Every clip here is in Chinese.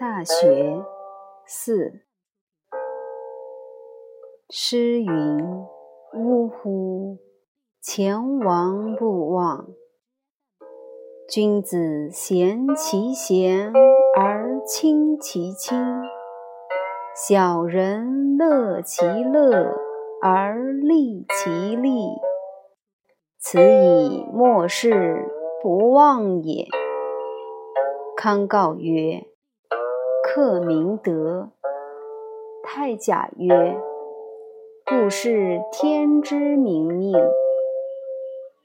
大学四。诗云：呜呼，前王不忘。君子贤其贤而亲其亲，小人乐其乐而利其利。此以莫世不忘也。康告曰：“克明德。”太甲曰：“故是天之明命。”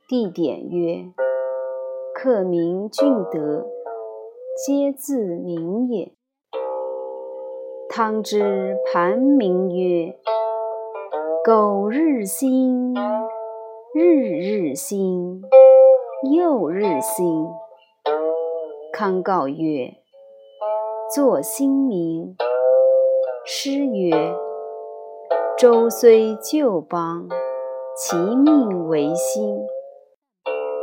地点曰：“克明俊德，皆自明也。”汤之盘铭曰：“苟日新，日日新，又日新。”康告曰：“作新明。”诗曰：“周虽旧邦，其命维新。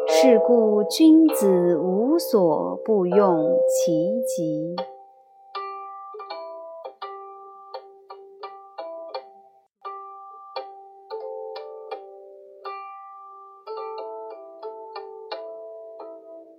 是故君子无所不用其极。”